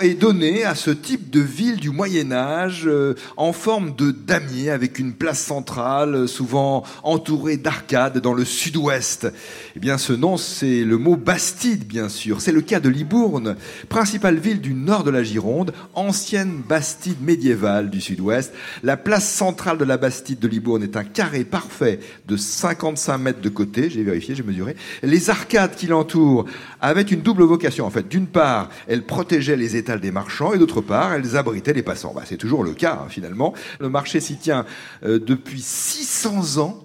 est donné à ce type de ville du Moyen Âge euh, en forme de damier avec une place centrale, euh, souvent entourée d'arcades dans le sud-ouest Eh bien, ce nom, c'est le mot Bastide, bien sûr. C'est le cas de Libourne, principale ville du nord de la Gironde, ancienne Bastide médiévale du sud-ouest. La place centrale de la Bastide de Libourne est un carré parfait de 55 mètres de côté. J'ai vérifié, j'ai mesuré. Les arcades qui l'entourent avaient une double vocation, en fait. D'une part, elles protégeaient les des marchands et d'autre part, elles abritaient les passants. Bah, c'est toujours le cas, hein, finalement. Le marché s'y tient euh, depuis 600 ans.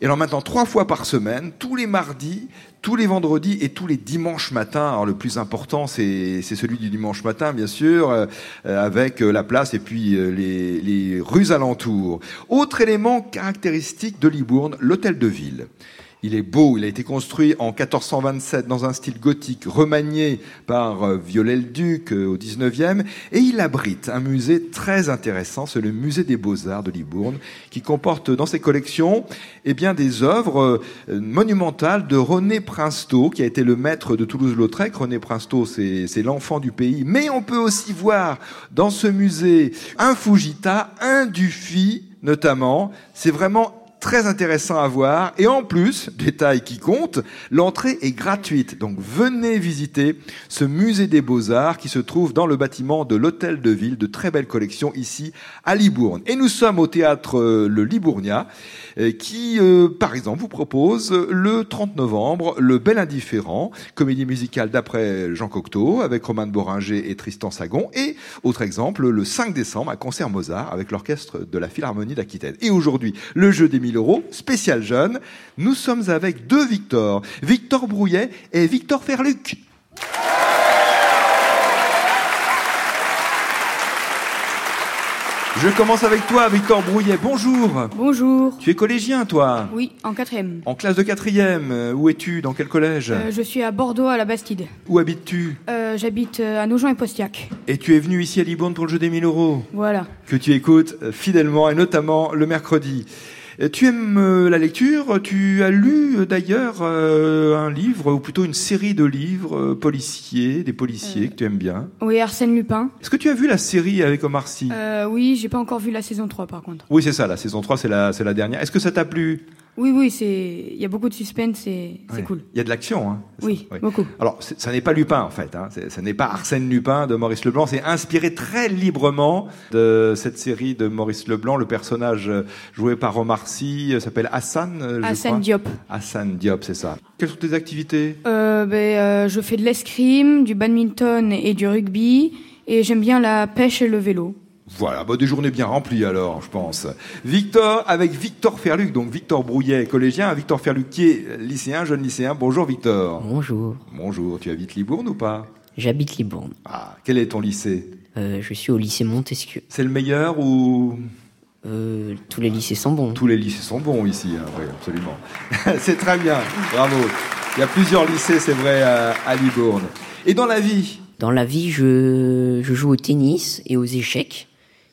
Et alors maintenant, trois fois par semaine, tous les mardis, tous les vendredis et tous les dimanches matins. Alors le plus important, c'est celui du dimanche matin, bien sûr, euh, avec euh, la place et puis les, les rues alentours. Autre élément caractéristique de Libourne, l'hôtel de ville. Il est beau, il a été construit en 1427 dans un style gothique remanié par euh, Viollet-le-Duc euh, au 19e et il abrite un musée très intéressant, c'est le musée des Beaux-Arts de Libourne qui comporte dans ses collections eh bien des œuvres euh, monumentales de René Princeau qui a été le maître de Toulouse-Lautrec. René Princeau c'est l'enfant du pays, mais on peut aussi voir dans ce musée un Fujita, un Dufy notamment. C'est vraiment très intéressant à voir. Et en plus, détail qui compte, l'entrée est gratuite. Donc venez visiter ce musée des beaux-arts qui se trouve dans le bâtiment de l'hôtel de ville, de très belles collections ici à Libourne. Et nous sommes au théâtre euh, Le Libournia euh, qui, euh, par exemple, vous propose le 30 novembre Le Bel Indifférent, comédie musicale d'après Jean Cocteau avec Romain de Boringer et Tristan Sagon. Et autre exemple, le 5 décembre, un concert Mozart avec l'orchestre de la Philharmonie d'Aquitaine. Et aujourd'hui, le jeu des 1000 euros, spécial jeune. Nous sommes avec deux Victor, Victor Brouillet et Victor Ferluc. Je commence avec toi, Victor Brouillet. Bonjour. Bonjour. Tu es collégien, toi? Oui, en quatrième. En classe de quatrième. Euh, Où es-tu? Dans quel collège? Euh, je suis à Bordeaux, à la Bastide. Où habites-tu? Euh, J'habite à Nogent et Postiac. Et tu es venu ici à Libourne pour le jeu des 1000 euros? Voilà. que tu écoutes fidèlement et notamment le mercredi. Euh, Tu aimes euh, la lecture? Tu as lu euh, d'ailleurs un livre, ou plutôt une série de livres policiers, des policiers que tu aimes bien? Oui, Arsène Lupin. Est-ce que tu as vu la série avec Omar Sy? Oui, j'ai pas encore vu la saison 3 par contre. Oui, c'est ça, la saison 3, c'est la, c'est la dernière. Est-ce que ça t'a plu? Oui, oui, c'est. Il y a beaucoup de suspense et c'est Ouais. cool. Il y a de l'action, hein Oui, beaucoup. Alors, ça n'est pas Lupin, en fait. Hein. Ça n'est pas Arsène Lupin de Maurice Leblanc. C'est inspiré très librement de cette série de Maurice Leblanc. Le personnage euh, joué par Omar Sy euh, s'appelle Hassan, euh, je Hassan crois. Diop. Hassan Diop, c'est ça. Quelles sont tes activités? Euh, ben, euh, je fais de l'escrime, du badminton et du rugby. Et j'aime bien la pêche et le vélo. Voilà, bah, des journées bien remplies alors, je pense. Victor, avec Victor Ferluc, donc Victor Brouillet, collégien, Victor Ferluc qui est lycéen, jeune lycéen. Bonjour Victor. Bonjour, Bonjour, tu habites Libourne ou pas? J'habite Libourne. Ah, quel est ton lycée? Euh, je suis au lycée Montesquieu. C'est le meilleur ou? Euh, tous les lycées sont bons. Tous les lycées sont bons ici, hein, oui, absolument. c'est très bien, bravo. Il y a plusieurs lycées, c'est vrai, à, à Libourne. Et dans la vie? Dans la vie, je, je joue au tennis et aux échecs.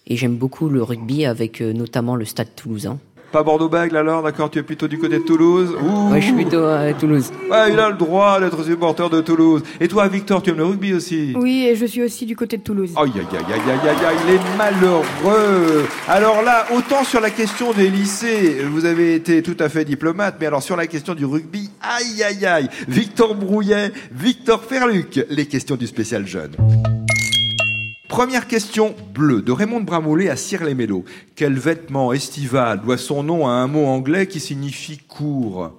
Et j'aime beaucoup le rugby avec euh, notamment le stade toulousain. Pas Bordeaux-Bègles alors, d'accord Tu es plutôt du côté de Toulouse? Ouh. Ouais, je suis plutôt à Toulouse. Ouais, il a le droit d'être supporter de Toulouse. Et toi, Victor, tu aimes le rugby aussi? Oui, et je suis aussi du côté de Toulouse. Aïe, aïe, aïe, aïe, aïe, aïe, aïe, il est malheureux. Alors là, autant sur la question des lycées, vous avez été tout à fait diplomate, mais alors sur la question du rugby, aïe, aïe, aïe. Victor Brouillet, Victor Ferluc, les questions du spécial jeune. Première question bleue de Raymond de Bramoulet à Cire-les-Mélos. Quel vêtement estival doit son nom à un mot anglais qui signifie court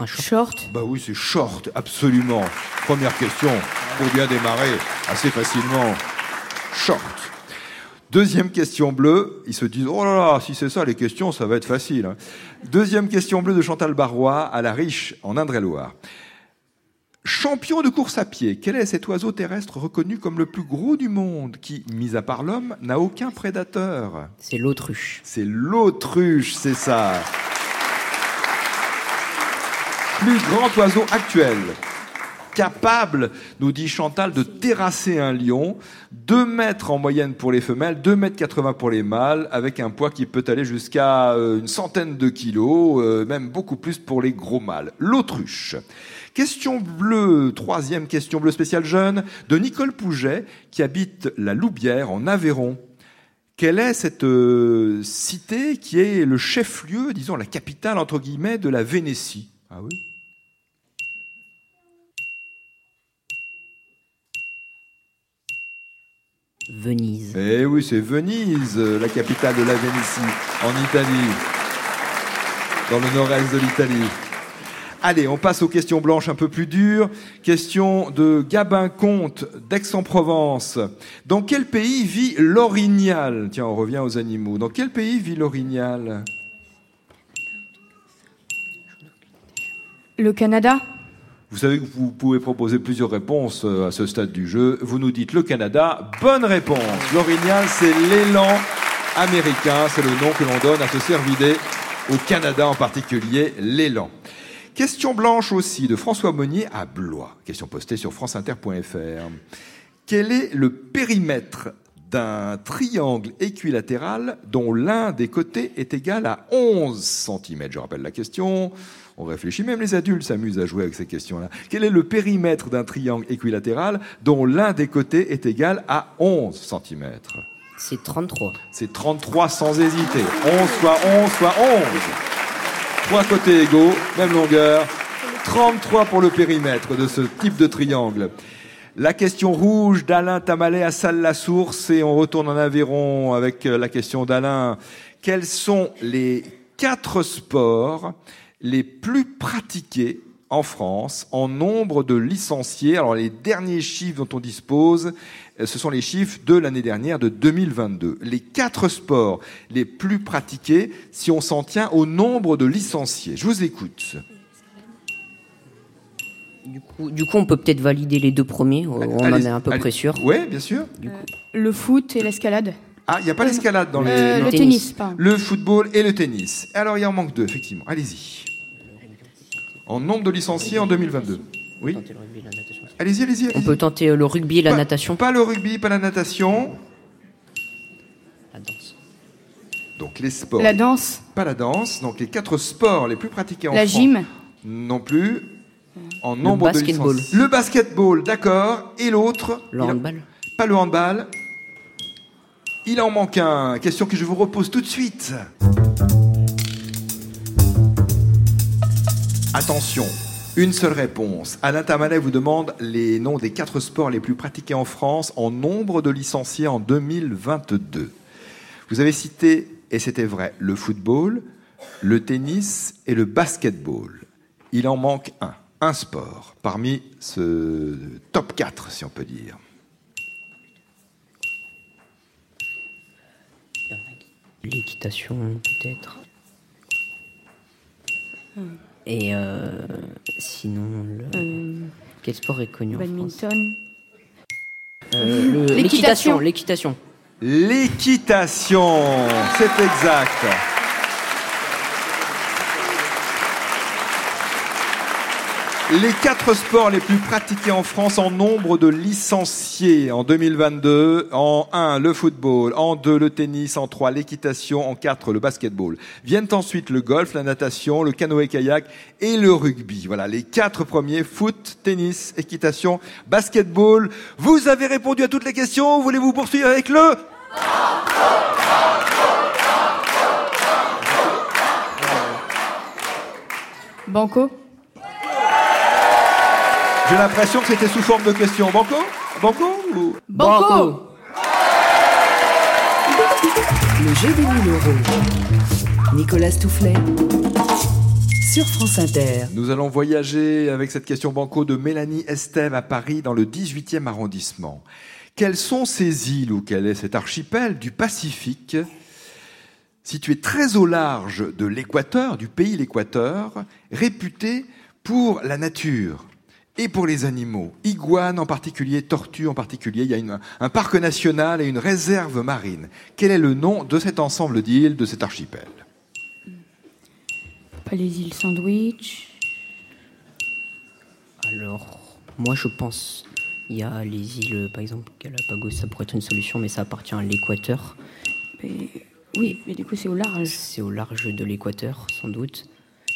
Un short. Short. Bah oui, c'est short, absolument. Première question, pour bien démarrer assez facilement. Short. Deuxième question bleue, ils se disent, oh là là, si c'est ça les questions, ça va être facile. hein. Deuxième question bleue de Chantal Barrois à La Riche, en Indre-et-Loire. Champion de course à pied, quel est cet oiseau terrestre reconnu comme le plus gros du monde qui, mis à part l'homme, n'a aucun prédateur? C'est l'autruche. C'est l'autruche, c'est ça. Plus grand oiseau actuel. Capable, nous dit Chantal, de terrasser un lion, 2 mètres en moyenne pour les femelles, 2 mètres 80 pour les mâles, avec un poids qui peut aller jusqu'à euh, une centaine de kilos, euh, même beaucoup plus pour les gros mâles. L'autruche. Question bleue, troisième question bleue spéciale jeune, de Nicole Pouget, qui habite la Loubière en Aveyron. Quelle est cette euh, cité qui est le chef-lieu, disons la capitale entre guillemets, de la Vénétie? Ah oui? Venise. Eh oui, c'est Venise, la capitale de la Vénétie, en Italie, dans le nord-est de l'Italie. Allez, on passe aux questions blanches un peu plus dures. Question de Gabin Comte d'Aix-en-Provence. Dans quel pays vit l'orignal? Tiens, on revient aux animaux. Dans quel pays vit l'orignal? Le Canada? Vous savez que vous pouvez proposer plusieurs réponses euh, à ce stade du jeu. Vous nous dites le Canada. Bonne réponse. L'orignal, c'est l'élan américain. C'est le nom que l'on donne à ce cervidé au Canada en particulier, l'élan. Question blanche aussi de François Monnier à Blois. Question postée sur franceinter.fr. Quel est le périmètre d'un triangle équilatéral dont l'un des côtés est égal à 11 cm Je rappelle la question. On réfléchit, même les adultes s'amusent à jouer avec ces questions-là. Quel est le périmètre d'un triangle équilatéral dont l'un des côtés est égal à 11 cm C'est 33. C'est 33 sans hésiter. 11 fois 11 fois 11. Trois côtés égaux, même longueur. 33 pour le périmètre de ce type de triangle. La question rouge d'Alain Tamalet à Salle-la-Source et on retourne en Aveyron avec la question d'Alain. Quels sont les quatre sports les plus pratiqués en France en nombre de licenciés? Alors les derniers chiffres dont on dispose, ce sont les chiffres de l'année dernière, de 2022. Les quatre sports les plus pratiqués si on s'en tient au nombre de licenciés. Je vous écoute. Du coup, du coup, on peut peut-être valider les deux premiers. On en est un peu allez- près sûr. Oui, bien sûr. Le foot et l'escalade Ah, il n'y a pas l'escalade dans les... Euh. Le tennis. tennis, pardon. Le football et le tennis. Alors, il en manque deux, effectivement. Allez-y. En nombre de licenciés en 2022. Oui la. Allez-y, allez-y. On peut tenter euh, le rugby et la Pas- natation. Pas le rugby, pas la natation. La danse. Donc les sports. La danse, Pas la danse. Donc les quatre sports les plus pratiqués en la France. gym, Non plus. En nombre de licenciés. Le basketball, d'accord. Et l'autre Le handball. Pas le handball. Il en manque un. Question que je vous repose tout de suite. Attention, une seule réponse. Alain Tamalet vous demande les noms des quatre sports les plus pratiqués en France en nombre de licenciés en 2022. Vous avez cité, et c'était vrai, le football, le tennis et le basketball. Il en manque un, un sport, parmi ce top 4, si on peut dire. L'équitation, peut-être. Et euh, sinon, le... euh, quel sport est connu en France badminton. Euh. L'équitation. L'équitation. L'équitation, c'est exact. Les quatre sports les plus pratiqués en France en nombre de licenciés en 2022. En 1, le football. En 2, le tennis. En 3, l'équitation. En 4, le basketball. Viennent ensuite le golf, la natation, le canoë-kayak et le rugby. Voilà, les quatre premiers. Foot, tennis, équitation, basketball. Vous avez répondu à toutes les questions. Voulez-vous poursuivre avec le... Banco J'ai l'impression que c'était sous forme de question. Banco? Banco ou... Banco Le jeu des 1000 euros. Nicolas Toufflet. Sur France Inter. Nous allons voyager avec cette question banco de Mélanie Estève à Paris dans le 18e arrondissement. Quelles sont ces îles ou quel est cet archipel du Pacifique situé très au large de l'équateur, du pays l'équateur, réputé pour la nature? Et pour les animaux, iguanes en particulier, tortues en particulier, il y a une- un parc national et une réserve marine. Quel est le nom de cet ensemble d'îles, de cet archipel? Pas les îles Sandwich. Alors, moi je pense, il y a les îles, par exemple, Galapagos, ça pourrait être une solution, mais ça appartient à l'équateur. Mais- Oui, mais du coup, c'est au large. C'est au large de l'équateur, sans doute.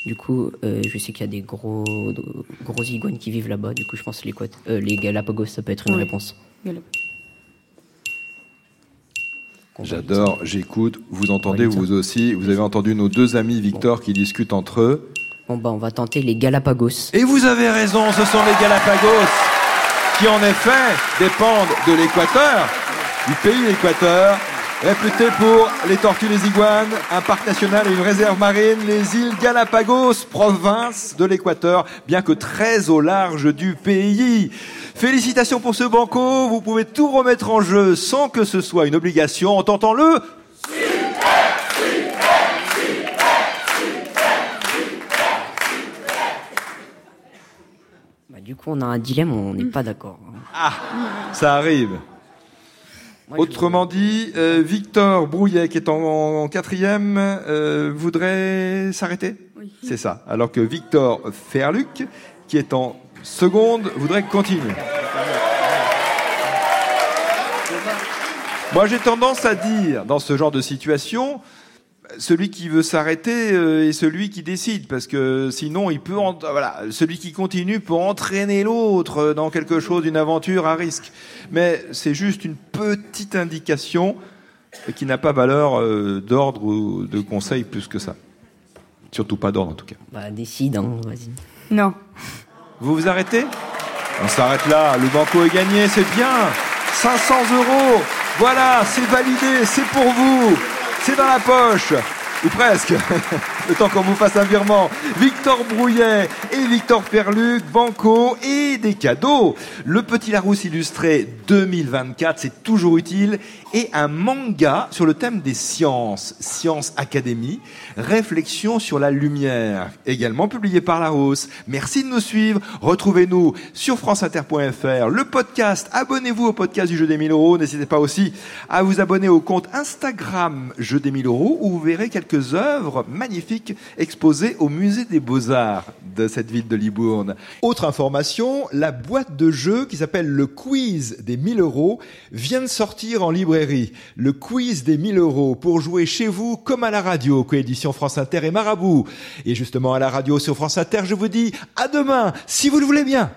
Du coup, euh, je sais qu'il y a des gros, gros iguanes qui vivent là-bas. Du coup, je pense que euh, les Galapagos, ça peut être une Oui. réponse. J'adore, j'écoute, vous entendez vous aussi, vous avez entendu nos deux amis Victor qui discutent entre eux. Bon, bah, on va tenter les Galapagos. Et vous avez raison, ce sont les Galapagos qui en effet dépendent de l'équateur, du pays équateur, réputé pour les tortues, les iguanes, un parc national et une réserve marine, les îles Galapagos, province de l'équateur, bien que très au large du pays. Félicitations pour ce banco, vous pouvez tout remettre en jeu sans que ce soit une obligation en tentant le Bah, du coup, on a un dilemme, on n'est pas d'accord. Ah, ça arrive. Autrement dit, euh, Victor Brouillet, qui est en, en quatrième, euh, voudrait s'arrêter Oui. C'est ça. Alors que Victor Ferluc, qui est en seconde, voudrait continuer. Moi, j'ai tendance à dire, dans ce genre de situation, celui qui veut s'arrêter euh, est celui qui décide, parce que sinon, il peut, en- voilà, celui qui continue peut entraîner l'autre dans quelque chose, une aventure à risque. Mais c'est juste une petite indication qui n'a pas valeur euh, d'ordre ou de conseil plus que ça. Surtout pas d'ordre en tout cas. Bah, décide, hein, vas-y. Non. Vous vous arrêtez? On s'arrête là, le banco est gagné, c'est bien 500 euros Voilà, c'est validé, c'est pour vous C'est dans la poche Ou presque Le temps qu'on vous fasse un virement Victor Brouillet et Victor Perluc, banco et des cadeaux Le Petit Larousse illustré 2024, c'est toujours utile et un manga sur le thème des sciences, Science Academy, réflexion sur la lumière, également publié par Larousse. Merci de nous suivre. Retrouvez-nous sur franceinter.fr, le podcast. Abonnez-vous au podcast du jeu des 1000 euros. N'hésitez pas aussi à vous abonner au compte Instagram Jeu des 1000 euros où vous verrez quelques œuvres magnifiques exposées au musée des beaux-arts de cette ville de Libourne. Autre information, la boîte de jeu qui s'appelle le quiz des 1000 euros vient de sortir en librairie. Le quiz des 1000 euros pour jouer chez vous comme à la radio, coédition France Inter et Marabout. Et justement à la radio sur France Inter, je vous dis à demain, si vous le voulez bien.